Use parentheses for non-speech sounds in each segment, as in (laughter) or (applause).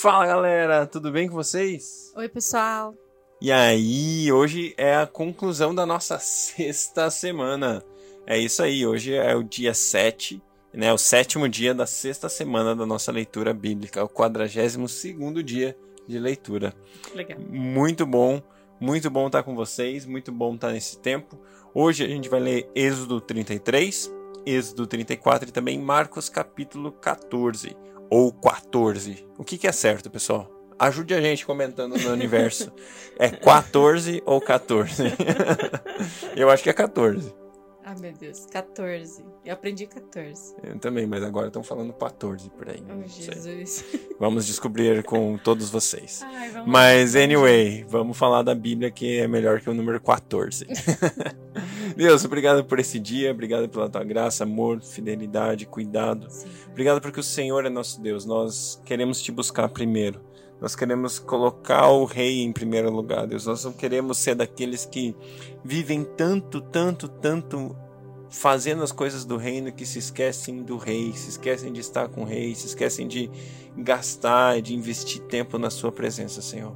Fala galera, tudo bem com vocês? Oi, pessoal. E aí, hoje é a conclusão da nossa (laughs) sexta semana. É isso aí, hoje é o dia 7, né? O sétimo dia da sexta semana da nossa leitura bíblica, o 42 segundo dia de leitura. Legal. Muito bom, muito bom estar com vocês, muito bom estar nesse tempo. Hoje a gente vai ler Êxodo 33, Êxodo 34 e também Marcos capítulo 14 ou 14. O que, que é certo, pessoal? Ajude a gente comentando no universo. (laughs) É 14 ou 14? (laughs) Eu acho que é 14. Ah, meu Deus, 14. Eu aprendi 14. Eu também, mas agora estão falando 14 por aí. Oh, não sei. Jesus. (laughs) Vamos descobrir com todos vocês. Ai, vamos Mas, anyway, vamos falar da Bíblia que é melhor que o número 14. Deus, obrigado por esse dia, obrigado pela tua graça, amor, fidelidade, cuidado. Sim. Obrigado porque o Senhor é nosso Deus. Nós queremos te buscar primeiro. Nós queremos colocar o Rei em primeiro lugar, Deus. Nós não queremos ser daqueles que vivem tanto, tanto, tanto fazendo as coisas do reino que se esquecem do Rei, se esquecem de estar com o Rei, se esquecem de gastar, de investir tempo na Sua presença, Senhor.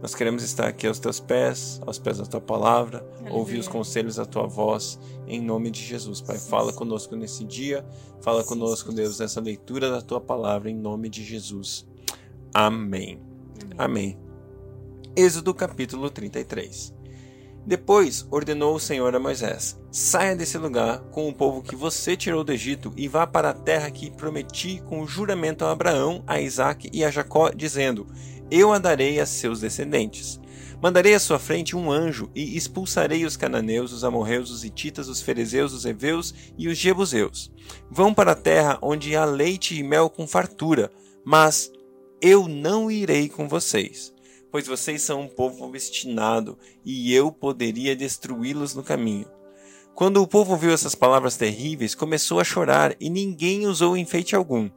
Nós queremos estar aqui aos teus pés, aos pés da tua palavra, Aleluia. ouvir os conselhos da tua voz, em nome de Jesus, Pai. Fala conosco nesse dia, fala conosco, Deus, nessa leitura da tua palavra, em nome de Jesus. Amém. Amém. Amém. Êxodo capítulo 33. Depois ordenou o Senhor a Moisés: Saia desse lugar com o povo que você tirou do Egito e vá para a terra que prometi com juramento a Abraão, a Isaque e a Jacó, dizendo: Eu a darei a seus descendentes. Mandarei à sua frente um anjo e expulsarei os cananeus, os amorreus, os hititas, os ferezeus, os heveus e os jebuseus. Vão para a terra onde há leite e mel com fartura, mas eu não irei com vocês, pois vocês são um povo obstinado, e eu poderia destruí-los no caminho. Quando o povo ouviu essas palavras terríveis, começou a chorar, e ninguém usou enfeite algum.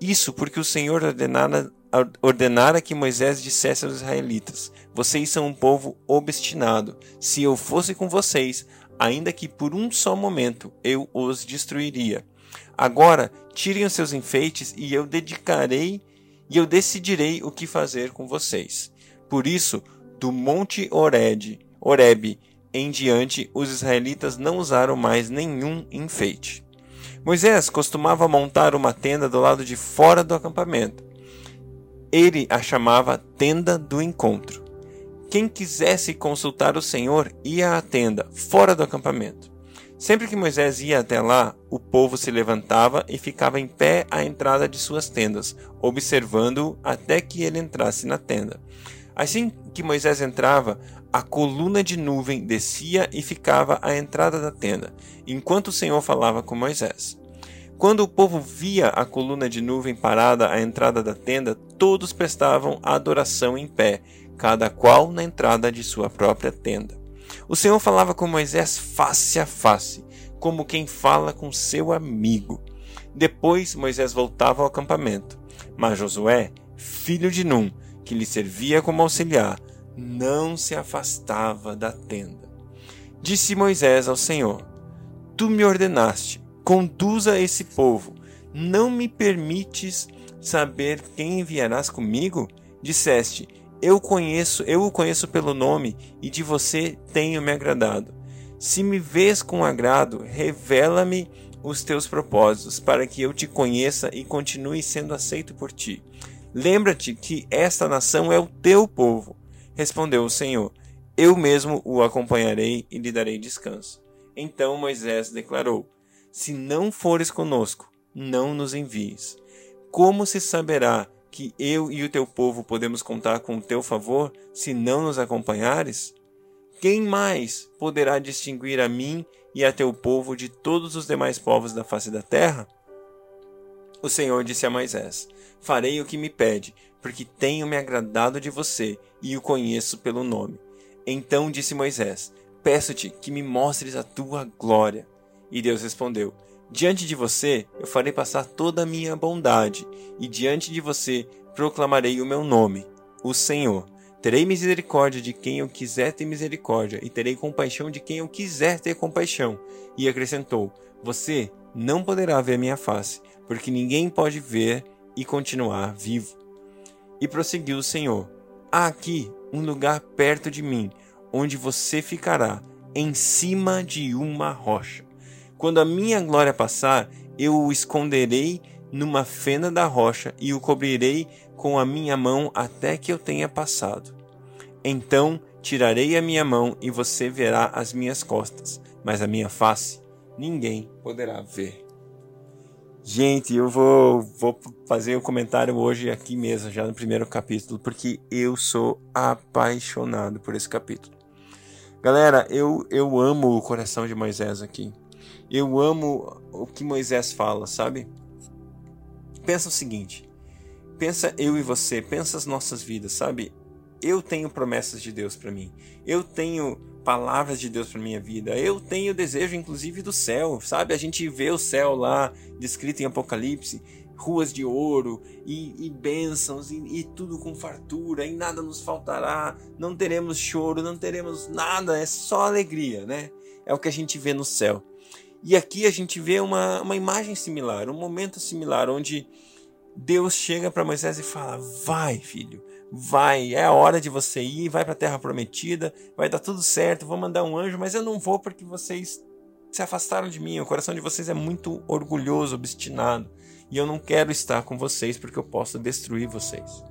Isso porque o Senhor ordenara, ordenara que Moisés dissesse aos israelitas: Vocês são um povo obstinado. Se eu fosse com vocês, ainda que por um só momento, eu os destruiria. Agora, tirem os seus enfeites e eu dedicarei e eu decidirei o que fazer com vocês. Por isso, do monte Oreb, Oreb em diante, os israelitas não usaram mais nenhum enfeite. Moisés costumava montar uma tenda do lado de fora do acampamento. Ele a chamava tenda do encontro. Quem quisesse consultar o Senhor ia à tenda, fora do acampamento. Sempre que Moisés ia até lá, o povo se levantava e ficava em pé à entrada de suas tendas, observando-o até que ele entrasse na tenda. Assim que Moisés entrava, a coluna de nuvem descia e ficava à entrada da tenda, enquanto o Senhor falava com Moisés. Quando o povo via a coluna de nuvem parada à entrada da tenda, todos prestavam adoração em pé, cada qual na entrada de sua própria tenda. O Senhor falava com Moisés face a face, como quem fala com seu amigo. Depois Moisés voltava ao acampamento, mas Josué, filho de Num, que lhe servia como auxiliar, não se afastava da tenda. Disse Moisés ao Senhor: Tu me ordenaste, conduza esse povo. Não me permites saber quem enviarás comigo? Disseste: Eu conheço, eu o conheço pelo nome, e de você tenho me agradado. Se me vês com agrado, revela-me os teus propósitos, para que eu te conheça e continue sendo aceito por ti. Lembra-te que esta nação é o teu povo. Respondeu o Senhor: Eu mesmo o acompanharei e lhe darei descanso. Então Moisés declarou: Se não fores conosco, não nos envies. Como se saberá que eu e o teu povo podemos contar com o teu favor se não nos acompanhares? Quem mais poderá distinguir a mim e a teu povo de todos os demais povos da face da terra? O Senhor disse a Moisés: Farei o que me pede, porque tenho me agradado de você e o conheço pelo nome. Então disse Moisés: Peço-te que me mostres a tua glória. E Deus respondeu: Diante de você eu farei passar toda a minha bondade, e diante de você proclamarei o meu nome, o Senhor. Terei misericórdia de quem eu quiser ter misericórdia, e terei compaixão de quem eu quiser ter compaixão. E acrescentou: Você não poderá ver minha face, porque ninguém pode ver e continuar vivo. E prosseguiu o Senhor: Há aqui um lugar perto de mim, onde você ficará, em cima de uma rocha. Quando a minha glória passar, eu o esconderei numa fenda da rocha e o cobrirei com a minha mão até que eu tenha passado. Então tirarei a minha mão e você verá as minhas costas, mas a minha face ninguém poderá ver. Gente, eu vou, vou fazer o um comentário hoje aqui mesmo, já no primeiro capítulo, porque eu sou apaixonado por esse capítulo. Galera, eu, eu amo o coração de Moisés aqui. Eu amo o que Moisés fala, sabe? Pensa o seguinte: pensa eu e você, pensa as nossas vidas, sabe? Eu tenho promessas de Deus para mim. Eu tenho palavras de Deus para minha vida. Eu tenho desejo, inclusive, do céu, sabe? A gente vê o céu lá, descrito em Apocalipse, ruas de ouro e, e bênçãos e, e, tudo com fartura e nada nos faltará. Não teremos choro, não teremos nada, é só alegria, né? É o que a gente vê no céu. E aqui a gente vê uma, uma imagem similar, um momento similar, onde Deus chega para Moisés e fala: Vai, filho, vai, é a hora de você ir, vai para a terra prometida, vai dar tudo certo, vou mandar um anjo, mas eu não vou porque vocês se afastaram de mim, o coração de vocês é muito orgulhoso, obstinado, e eu não quero estar com vocês porque eu posso destruir vocês.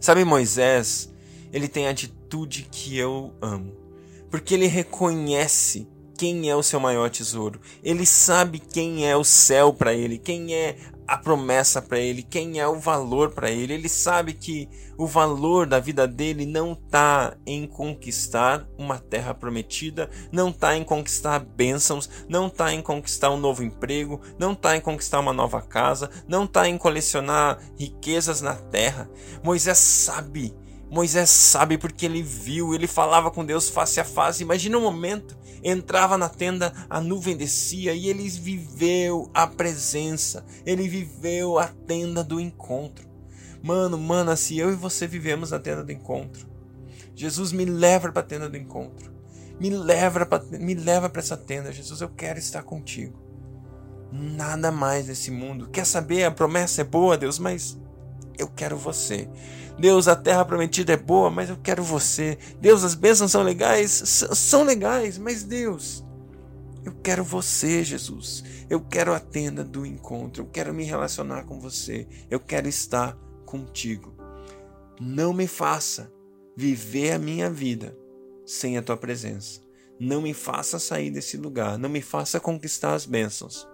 Sabe, Moisés, ele tem a atitude que eu amo, porque ele reconhece quem é o seu maior tesouro. Ele sabe quem é o céu para ele, quem é a promessa para ele, quem é o valor para ele. Ele sabe que o valor da vida dele não está em conquistar uma terra prometida, não está em conquistar bênçãos, não está em conquistar um novo emprego, não está em conquistar uma nova casa, não está em colecionar riquezas na terra. Moisés sabe Moisés sabe porque ele viu, ele falava com Deus face a face. Imagina um momento, entrava na tenda, a nuvem descia e ele viveu a presença, ele viveu a tenda do encontro. Mano, mana, se eu e você vivemos na tenda do encontro, Jesus me leva para a tenda do encontro. Me leva para me leva para essa tenda, Jesus, eu quero estar contigo. Nada mais nesse mundo. Quer saber? A promessa é boa, Deus, mas eu quero você. Deus, a terra prometida é boa, mas eu quero você. Deus, as bênçãos são legais? São legais, mas Deus, eu quero você, Jesus. Eu quero a tenda do encontro. Eu quero me relacionar com você. Eu quero estar contigo. Não me faça viver a minha vida sem a tua presença. Não me faça sair desse lugar. Não me faça conquistar as bênçãos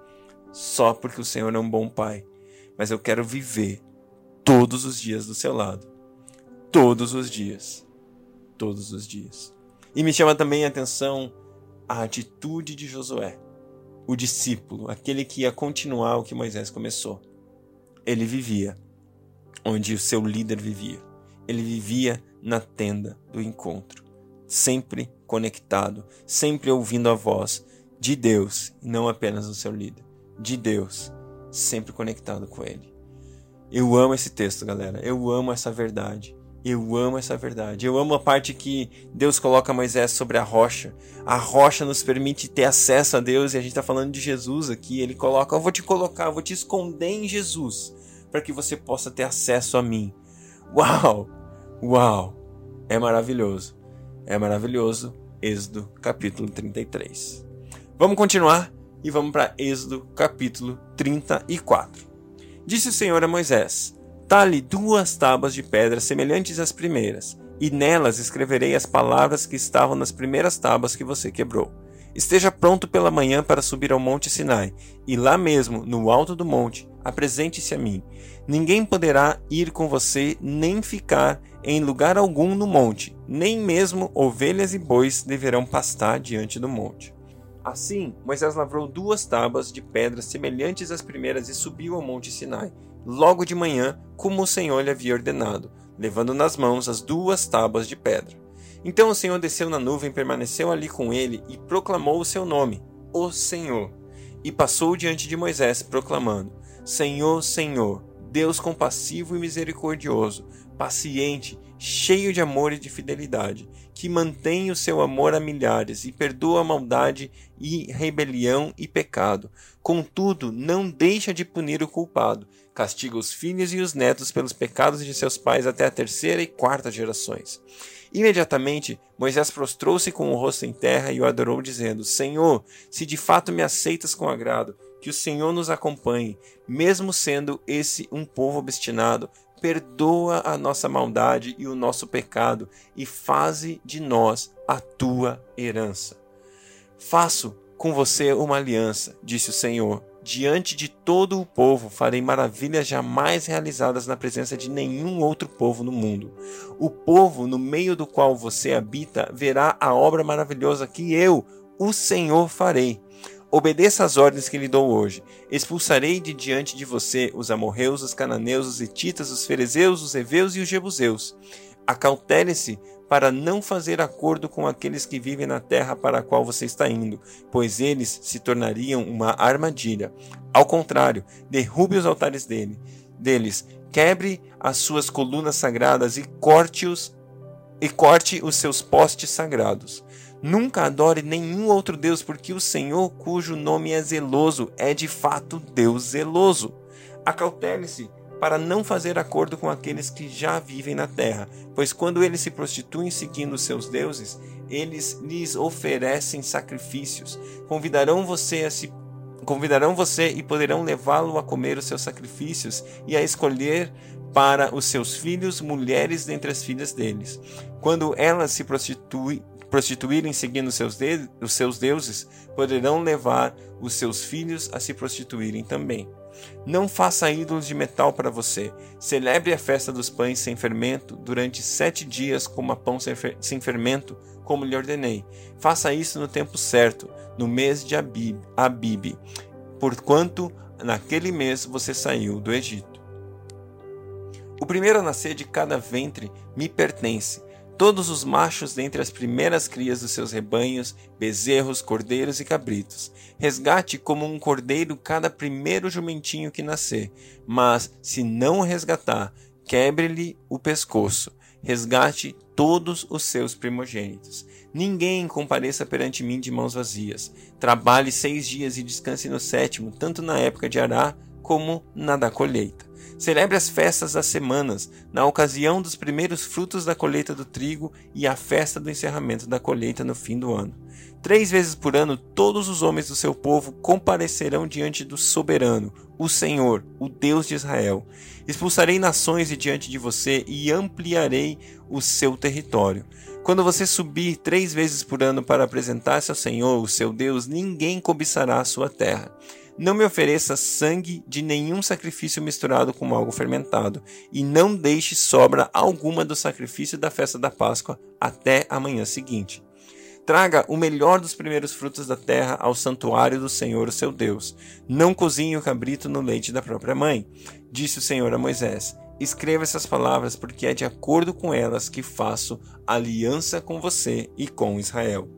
só porque o Senhor é um bom Pai. Mas eu quero viver todos os dias do seu lado. Todos os dias. Todos os dias. E me chama também a atenção a atitude de Josué, o discípulo, aquele que ia continuar o que Moisés começou. Ele vivia onde o seu líder vivia. Ele vivia na tenda do encontro, sempre conectado, sempre ouvindo a voz de Deus, não apenas do seu líder, de Deus, sempre conectado com ele. Eu amo esse texto, galera. Eu amo essa verdade. Eu amo essa verdade. Eu amo a parte que Deus coloca Moisés sobre a rocha. A rocha nos permite ter acesso a Deus e a gente está falando de Jesus aqui. Ele coloca: Eu vou te colocar, eu vou te esconder em Jesus para que você possa ter acesso a mim. Uau! Uau! É maravilhoso. É maravilhoso. Êxodo capítulo 33. Vamos continuar e vamos para Êxodo capítulo 34. Disse o Senhor a Moisés: Tale duas tábuas de pedra semelhantes às primeiras, e nelas escreverei as palavras que estavam nas primeiras tábuas que você quebrou. Esteja pronto pela manhã para subir ao monte Sinai, e lá mesmo, no alto do monte, apresente-se a mim. Ninguém poderá ir com você, nem ficar em lugar algum no monte, nem mesmo ovelhas e bois deverão pastar diante do monte. Assim, Moisés lavrou duas tábuas de pedra semelhantes às primeiras e subiu ao monte Sinai, logo de manhã, como o Senhor lhe havia ordenado, levando nas mãos as duas tábuas de pedra. Então o Senhor desceu na nuvem, permaneceu ali com ele e proclamou o seu nome, o Senhor. E passou diante de Moisés, proclamando: Senhor, Senhor, Deus compassivo e misericordioso, paciente, cheio de amor e de fidelidade, que mantém o seu amor a milhares e perdoa maldade e rebelião e pecado. Contudo, não deixa de punir o culpado, castiga os filhos e os netos pelos pecados de seus pais até a terceira e quarta gerações. Imediatamente, Moisés prostrou-se com o rosto em terra e o adorou, dizendo: Senhor, se de fato me aceitas com agrado, que o Senhor nos acompanhe, mesmo sendo esse um povo obstinado, perdoa a nossa maldade e o nosso pecado e faze de nós a tua herança. Faço com você uma aliança, disse o Senhor. Diante de todo o povo farei maravilhas jamais realizadas na presença de nenhum outro povo no mundo. O povo no meio do qual você habita verá a obra maravilhosa que eu, o Senhor, farei. Obedeça às ordens que lhe dou hoje. Expulsarei de diante de você os amorreus, os cananeus, os hititas, os ferezeus, os heveus e os jebuseus. Acautele-se para não fazer acordo com aqueles que vivem na terra para a qual você está indo, pois eles se tornariam uma armadilha. Ao contrário, derrube os altares dele, deles, quebre as suas colunas sagradas e corte-os e corte os seus postes sagrados. Nunca adore nenhum outro Deus, porque o Senhor, cujo nome é zeloso, é de fato Deus zeloso. Acautele-se para não fazer acordo com aqueles que já vivem na terra, pois quando eles se prostituem seguindo seus deuses, eles lhes oferecem sacrifícios. Convidarão você a se convidarão você e poderão levá-lo a comer os seus sacrifícios e a escolher para os seus filhos mulheres dentre as filhas deles. Quando elas se prostituem, prostituírem seguindo seus de, os seus deuses, poderão levar os seus filhos a se prostituírem também. Não faça ídolos de metal para você. Celebre a festa dos pães sem fermento durante sete dias com a pão sem fermento, como lhe ordenei. Faça isso no tempo certo, no mês de Abib, Abib, porquanto naquele mês você saiu do Egito. O primeiro a nascer de cada ventre me pertence todos os machos dentre as primeiras crias dos seus rebanhos, bezerros, cordeiros e cabritos. Resgate como um cordeiro cada primeiro jumentinho que nascer, mas, se não resgatar, quebre-lhe o pescoço. Resgate todos os seus primogênitos. Ninguém compareça perante mim de mãos vazias. Trabalhe seis dias e descanse no sétimo, tanto na época de arar como na da colheita. Celebre as festas das semanas, na ocasião dos primeiros frutos da colheita do trigo e a festa do encerramento da colheita no fim do ano. Três vezes por ano, todos os homens do seu povo comparecerão diante do soberano, o Senhor, o Deus de Israel. Expulsarei nações de diante de você e ampliarei o seu território. Quando você subir três vezes por ano para apresentar-se ao Senhor, o seu Deus, ninguém cobiçará a sua terra. Não me ofereça sangue de nenhum sacrifício misturado com algo fermentado, e não deixe sobra alguma do sacrifício da festa da Páscoa até a manhã seguinte. Traga o melhor dos primeiros frutos da terra ao santuário do Senhor, o seu Deus. Não cozinhe o cabrito no leite da própria mãe, disse o Senhor a Moisés. Escreva essas palavras, porque é de acordo com elas que faço aliança com você e com Israel.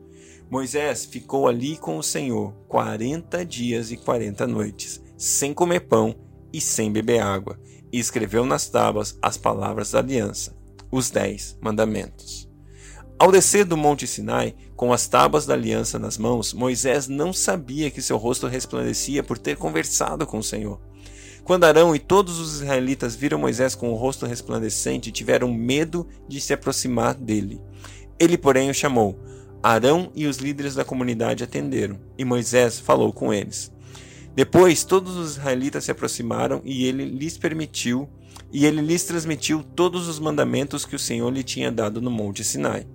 Moisés ficou ali com o Senhor quarenta dias e quarenta noites, sem comer pão e sem beber água, e escreveu nas tábuas as palavras da aliança, os dez mandamentos. Ao descer do Monte Sinai, com as tábuas da aliança nas mãos, Moisés não sabia que seu rosto resplandecia por ter conversado com o Senhor. Quando Arão e todos os israelitas viram Moisés com o rosto resplandecente, tiveram medo de se aproximar dele. Ele, porém, o chamou: Arão e os líderes da comunidade atenderam, e Moisés falou com eles. Depois todos os israelitas se aproximaram e ele lhes permitiu, e ele lhes transmitiu todos os mandamentos que o Senhor lhe tinha dado no monte Sinai.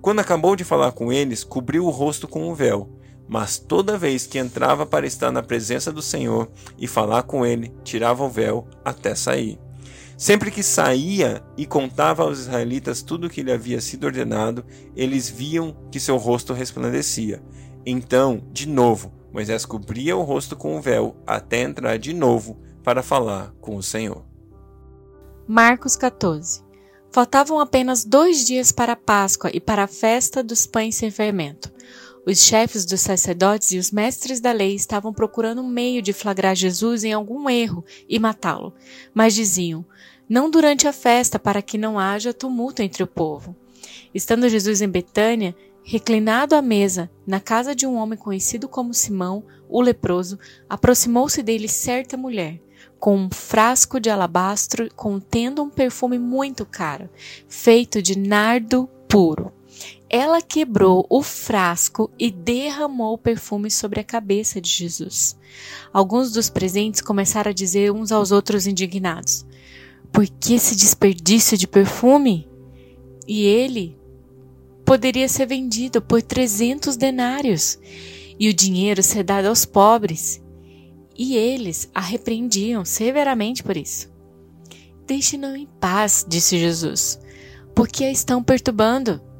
Quando acabou de falar com eles, cobriu o rosto com um véu, mas toda vez que entrava para estar na presença do Senhor e falar com ele, tirava o véu até sair. Sempre que saía e contava aos israelitas tudo o que lhe havia sido ordenado, eles viam que seu rosto resplandecia. Então, de novo, Moisés cobria o rosto com o véu até entrar de novo para falar com o Senhor. Marcos 14 Faltavam apenas dois dias para a Páscoa e para a festa dos pães sem fermento. Os chefes dos sacerdotes e os mestres da lei estavam procurando um meio de flagrar Jesus em algum erro e matá-lo, mas diziam: Não durante a festa, para que não haja tumulto entre o povo. Estando Jesus em Betânia, reclinado à mesa, na casa de um homem conhecido como Simão, o leproso, aproximou-se dele certa mulher, com um frasco de alabastro contendo um perfume muito caro, feito de nardo puro. Ela quebrou o frasco e derramou o perfume sobre a cabeça de Jesus. Alguns dos presentes começaram a dizer uns aos outros indignados: Por que esse desperdício de perfume? E ele poderia ser vendido por 300 denários e o dinheiro ser dado aos pobres. E eles a repreendiam severamente por isso. Deixe-no em paz, disse Jesus, porque a estão perturbando.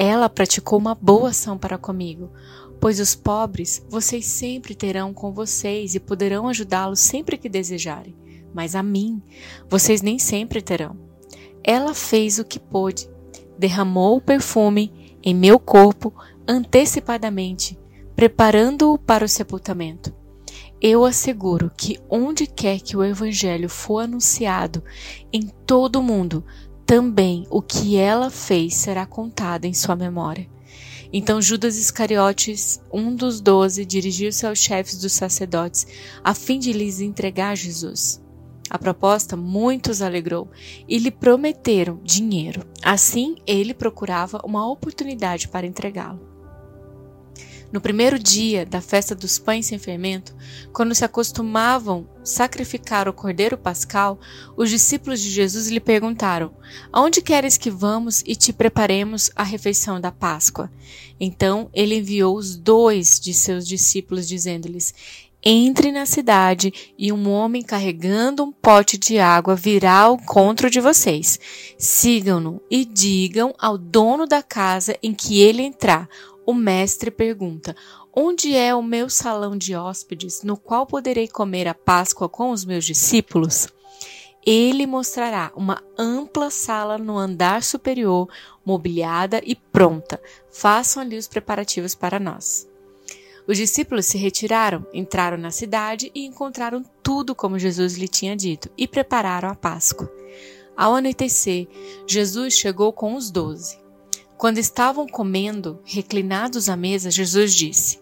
Ela praticou uma boa ação para comigo, pois os pobres vocês sempre terão com vocês e poderão ajudá-los sempre que desejarem, mas a mim vocês nem sempre terão. Ela fez o que pôde, derramou o perfume em meu corpo antecipadamente, preparando-o para o sepultamento. Eu asseguro que onde quer que o Evangelho for anunciado em todo o mundo, também o que ela fez será contado em sua memória. Então Judas Iscariotes, um dos doze, dirigiu-se aos chefes dos sacerdotes, a fim de lhes entregar Jesus. A proposta muitos alegrou e lhe prometeram dinheiro. Assim, ele procurava uma oportunidade para entregá-lo. No primeiro dia da festa dos pães sem fermento, quando se acostumavam sacrificar o cordeiro pascal, os discípulos de Jesus lhe perguntaram: Aonde queres que vamos e te preparemos a refeição da Páscoa? Então ele enviou os dois de seus discípulos, dizendo-lhes: entre na cidade e um homem carregando um pote de água virá ao encontro de vocês. Sigam-no e digam ao dono da casa em que ele entrar: o mestre pergunta: Onde é o meu salão de hóspedes, no qual poderei comer a Páscoa com os meus discípulos? Ele mostrará uma ampla sala no andar superior, mobiliada e pronta. Façam ali os preparativos para nós. Os discípulos se retiraram, entraram na cidade e encontraram tudo como Jesus lhe tinha dito e prepararam a Páscoa. Ao anoitecer, Jesus chegou com os doze. Quando estavam comendo, reclinados à mesa, Jesus disse: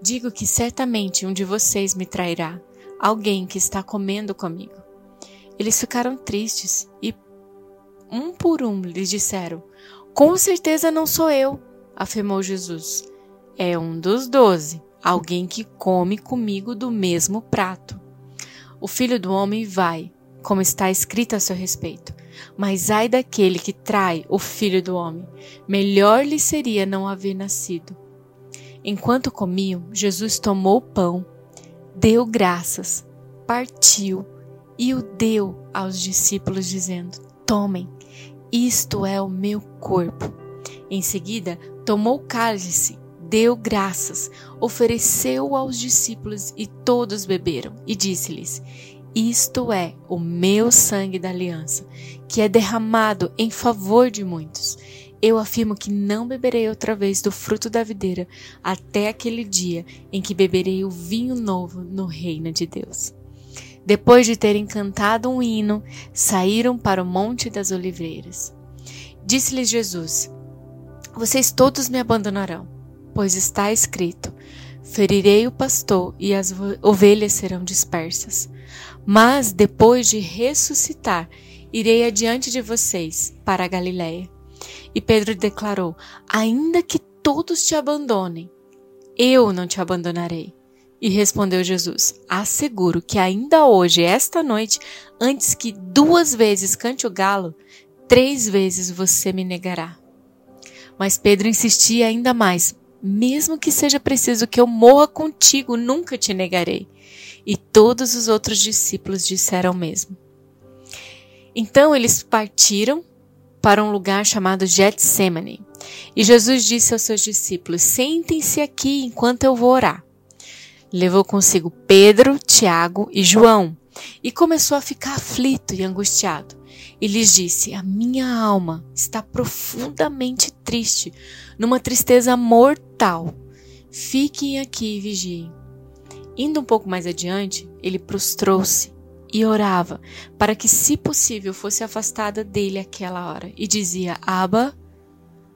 Digo que certamente um de vocês me trairá, alguém que está comendo comigo. Eles ficaram tristes e, um por um, lhes disseram: Com certeza não sou eu, afirmou Jesus. É um dos doze, alguém que come comigo do mesmo prato. O filho do homem vai, como está escrito a seu respeito. Mas ai daquele que trai o filho do homem, melhor lhe seria não haver nascido. Enquanto comiam, Jesus tomou o pão, deu graças, partiu e o deu aos discípulos, dizendo: Tomem, isto é o meu corpo. Em seguida, tomou o cálice, deu graças, ofereceu aos discípulos e todos beberam, e disse-lhes: isto é o meu sangue da aliança, que é derramado em favor de muitos. Eu afirmo que não beberei outra vez do fruto da videira até aquele dia em que beberei o vinho novo no reino de Deus. Depois de terem cantado um hino, saíram para o Monte das Oliveiras. Disse-lhes Jesus: Vocês todos me abandonarão, pois está escrito: Ferirei o pastor e as ovelhas serão dispersas. Mas depois de ressuscitar, irei adiante de vocês para a Galiléia. E Pedro declarou: Ainda que todos te abandonem, eu não te abandonarei. E respondeu Jesus: Asseguro que ainda hoje, esta noite, antes que duas vezes cante o galo, três vezes você me negará. Mas Pedro insistia ainda mais: Mesmo que seja preciso que eu morra contigo, nunca te negarei. E todos os outros discípulos disseram o mesmo. Então eles partiram para um lugar chamado Getsemane. E Jesus disse aos seus discípulos: Sentem-se aqui enquanto eu vou orar. Levou consigo Pedro, Tiago e João e começou a ficar aflito e angustiado. E lhes disse: A minha alma está profundamente triste, numa tristeza mortal. Fiquem aqui e vigiem. Indo um pouco mais adiante, ele prostrou-se e orava para que, se possível, fosse afastada dele aquela hora, e dizia: Aba,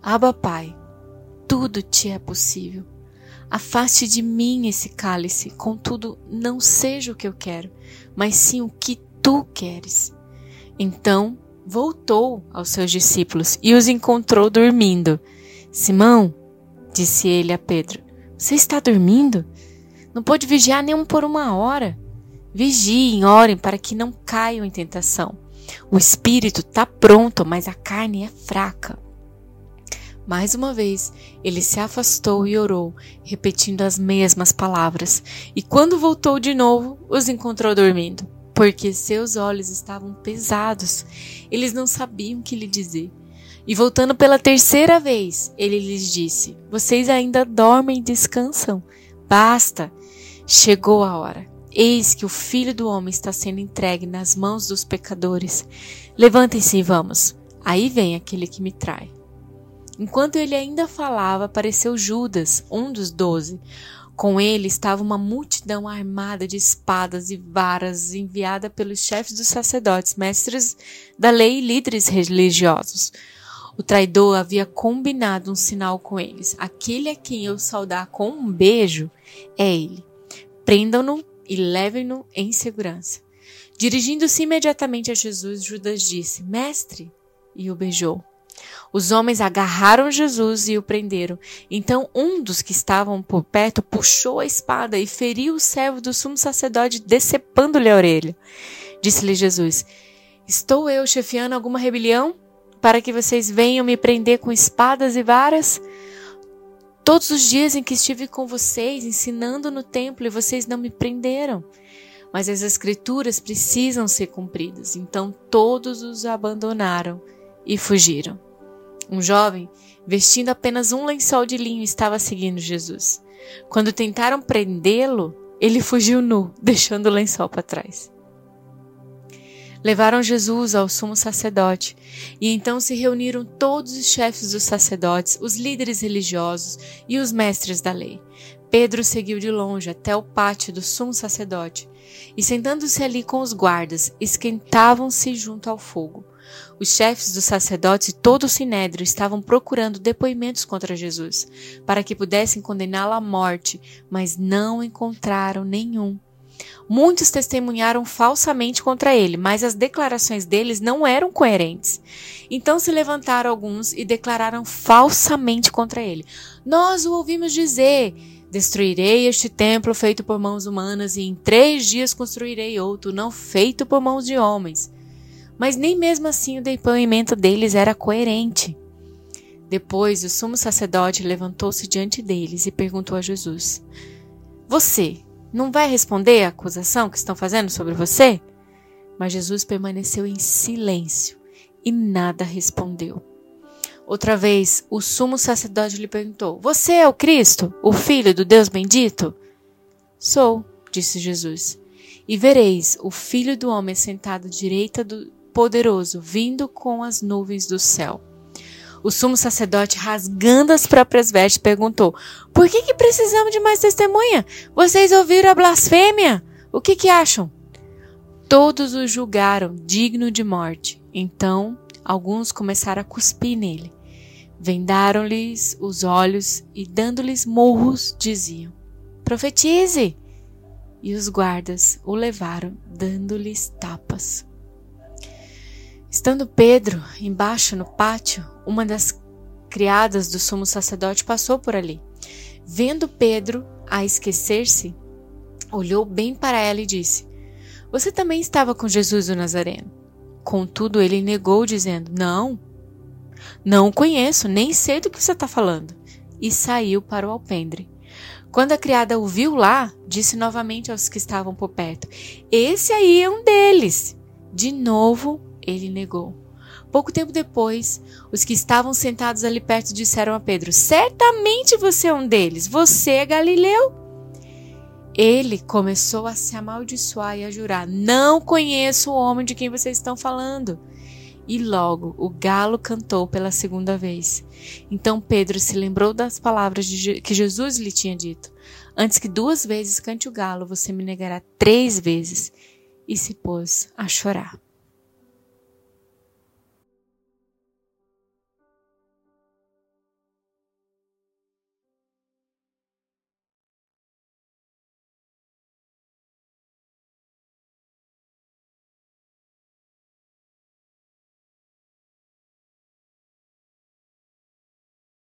Aba, Pai, tudo te é possível. Afaste de mim esse cálice, contudo, não seja o que eu quero, mas sim o que tu queres. Então voltou aos seus discípulos e os encontrou dormindo. Simão, disse ele a Pedro, você está dormindo? Não pode vigiar nem por uma hora. Vigiem, orem para que não caiam em tentação. O espírito está pronto, mas a carne é fraca. Mais uma vez, ele se afastou e orou, repetindo as mesmas palavras. E quando voltou de novo, os encontrou dormindo, porque seus olhos estavam pesados. Eles não sabiam o que lhe dizer. E voltando pela terceira vez, ele lhes disse: Vocês ainda dormem e descansam? Basta! Chegou a hora. Eis que o filho do homem está sendo entregue nas mãos dos pecadores. Levantem-se e vamos. Aí vem aquele que me trai. Enquanto ele ainda falava, apareceu Judas, um dos doze. Com ele estava uma multidão armada de espadas e varas enviada pelos chefes dos sacerdotes, mestres da lei e líderes religiosos. O traidor havia combinado um sinal com eles. Aquele a quem eu saudar com um beijo é ele. Prendam-no e levem-no em segurança. Dirigindo-se imediatamente a Jesus, Judas disse: Mestre! E o beijou. Os homens agarraram Jesus e o prenderam. Então um dos que estavam por perto puxou a espada e feriu o servo do sumo sacerdote, decepando-lhe a orelha. Disse-lhe Jesus: Estou eu chefiando alguma rebelião? para que vocês venham me prender com espadas e varas? Todos os dias em que estive com vocês, ensinando no templo, e vocês não me prenderam. Mas as escrituras precisam ser cumpridas. Então todos os abandonaram e fugiram. Um jovem, vestindo apenas um lençol de linho, estava seguindo Jesus. Quando tentaram prendê-lo, ele fugiu nu, (laughs) deixando o lençol para trás. Levaram Jesus ao sumo sacerdote, e então se reuniram todos os chefes dos sacerdotes, os líderes religiosos e os mestres da lei. Pedro seguiu de longe até o pátio do sumo sacerdote, e sentando-se ali com os guardas, esquentavam-se junto ao fogo. Os chefes dos sacerdotes e todo o sinédrio estavam procurando depoimentos contra Jesus, para que pudessem condená-lo à morte, mas não encontraram nenhum. Muitos testemunharam falsamente contra ele, mas as declarações deles não eram coerentes. Então se levantaram alguns e declararam falsamente contra ele: Nós o ouvimos dizer: Destruirei este templo feito por mãos humanas e em três dias construirei outro, não feito por mãos de homens. Mas nem mesmo assim o depoimento deles era coerente. Depois o sumo sacerdote levantou-se diante deles e perguntou a Jesus: Você, não vai responder a acusação que estão fazendo sobre você? Mas Jesus permaneceu em silêncio e nada respondeu. Outra vez, o sumo sacerdote lhe perguntou: Você é o Cristo, o Filho do Deus bendito? Sou, disse Jesus. E vereis o Filho do Homem sentado à direita do Poderoso, vindo com as nuvens do céu. O sumo sacerdote, rasgando as próprias vestes, perguntou: Por que, que precisamos de mais testemunha? Vocês ouviram a blasfêmia? O que, que acham? Todos o julgaram digno de morte. Então, alguns começaram a cuspir nele. Vendaram-lhes os olhos e, dando-lhes morros, diziam: Profetize! E os guardas o levaram, dando-lhes tapas. Estando Pedro embaixo no pátio, uma das criadas do sumo sacerdote passou por ali. Vendo Pedro a esquecer-se, olhou bem para ela e disse: Você também estava com Jesus o Nazareno. Contudo, ele negou, dizendo: Não, não o conheço, nem sei do que você está falando. E saiu para o alpendre. Quando a criada o viu lá, disse novamente aos que estavam por perto: Esse aí é um deles. De novo ele negou. Pouco tempo depois, os que estavam sentados ali perto disseram a Pedro: Certamente você é um deles, você é Galileu. Ele começou a se amaldiçoar e a jurar: Não conheço o homem de quem vocês estão falando. E logo o galo cantou pela segunda vez. Então Pedro se lembrou das palavras que Jesus lhe tinha dito: Antes que duas vezes cante o galo, você me negará três vezes. E se pôs a chorar.